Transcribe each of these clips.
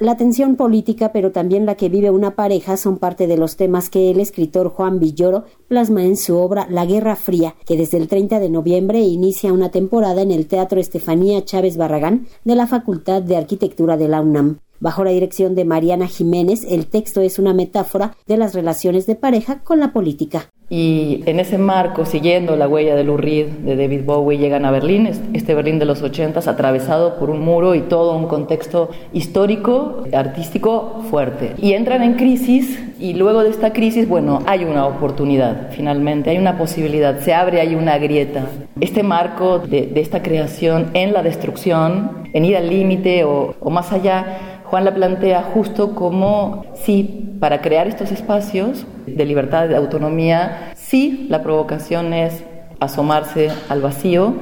La tensión política, pero también la que vive una pareja, son parte de los temas que el escritor Juan Villoro plasma en su obra La Guerra Fría, que desde el 30 de noviembre inicia una temporada en el Teatro Estefanía Chávez Barragán de la Facultad de Arquitectura de la UNAM. Bajo la dirección de Mariana Jiménez, el texto es una metáfora de las relaciones de pareja con la política. Y en ese marco, siguiendo la huella de Lou de David Bowie, llegan a Berlín, este Berlín de los ochentas, atravesado por un muro y todo un contexto histórico, artístico fuerte. Y entran en crisis y luego de esta crisis, bueno, hay una oportunidad, finalmente, hay una posibilidad, se abre ahí una grieta. Este marco de, esta creación en la destrucción, en ir al límite o más allá, Juan la plantea justo como sí, para crear estos espacios de libertad, de autonomía, sí, la provocación es asomarse al vacío,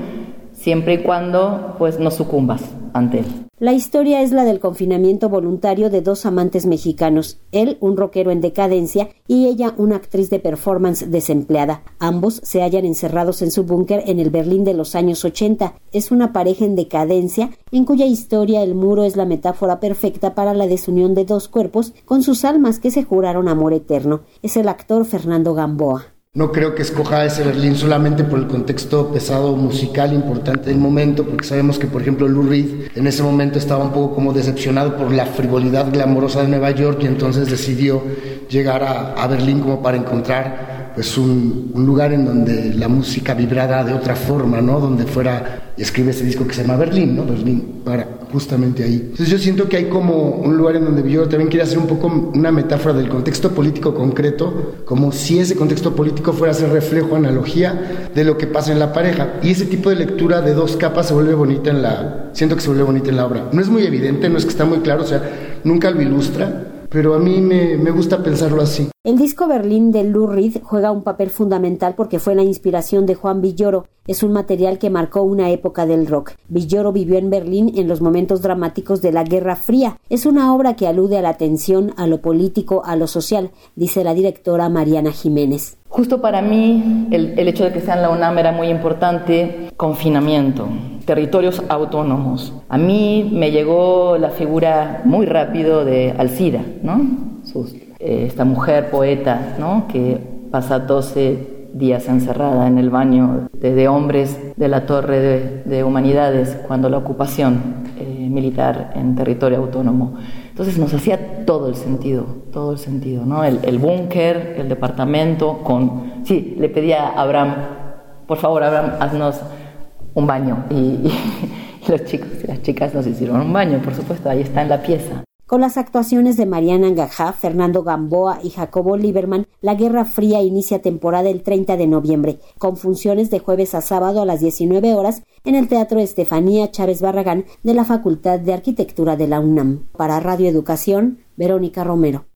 siempre y cuando pues no sucumbas ante él. La historia es la del confinamiento voluntario de dos amantes mexicanos, él un rockero en decadencia y ella una actriz de performance desempleada. Ambos se hallan encerrados en su búnker en el Berlín de los años 80. Es una pareja en decadencia en cuya historia el muro es la metáfora perfecta para la desunión de dos cuerpos con sus almas que se juraron amor eterno. Es el actor Fernando Gamboa. No creo que escoja ese Berlín solamente por el contexto pesado musical importante del momento, porque sabemos que, por ejemplo, Lou Reed en ese momento estaba un poco como decepcionado por la frivolidad glamorosa de Nueva York y entonces decidió llegar a, a Berlín como para encontrar pues un, lugar en donde la música vibrara de otra forma, ¿no? Donde fuera, escribe ese disco que se llama Berlín, ¿no? Berlín, para justamente ahí. Entonces yo siento que hay como un lugar en donde yo también quiero hacer un poco una metáfora del contexto político concreto, como si ese contexto político fuera a ser reflejo, analogía de lo que pasa en la pareja. Y ese tipo de lectura de dos capas se vuelve bonita en la, siento que se vuelve bonita en la obra. No es muy evidente, no es que está muy claro, o sea, nunca lo ilustra, pero a mí me, me, gusta pensarlo así. El disco Berlín de Lou Reed juega un papel fundamental porque fue la inspiración de Juan Villoro. Es un material que marcó una época del rock. Villoro vivió en Berlín en los momentos dramáticos de la Guerra Fría. Es una obra que alude a la tensión, a lo político, a lo social, dice la directora Mariana Jiménez. Justo para mí, el, el hecho de que sea en la UNAM era muy importante. Confinamiento, territorios autónomos. A mí me llegó la figura muy rápido de Alcida, ¿no? Eh, esta mujer poeta, ¿no? Que pasa 12 días encerrada en el baño de, hombres de la Torre de, de Humanidades cuando la ocupación eh, militar en territorio autónomo. Entonces nos hacía todo el sentido, todo el sentido, ¿no? El, el búnker, el departamento, con... Sí, le pedía a Abraham, por favor, Abraham, haznos un baño. Y, los chicos y las chicas nos hicieron un baño, por supuesto, ahí está en la pieza. Con las actuaciones de Mariana Angajá, Fernando Gamboa y Jacobo Lieberman, La Guerra Fría inicia temporada el 30 de noviembre, con funciones de jueves a sábado a las 19 horas en el Teatro Estefanía Chávez Barragán de la Facultad de Arquitectura de la UNAM. Para Radio Educación, Verónica Romero.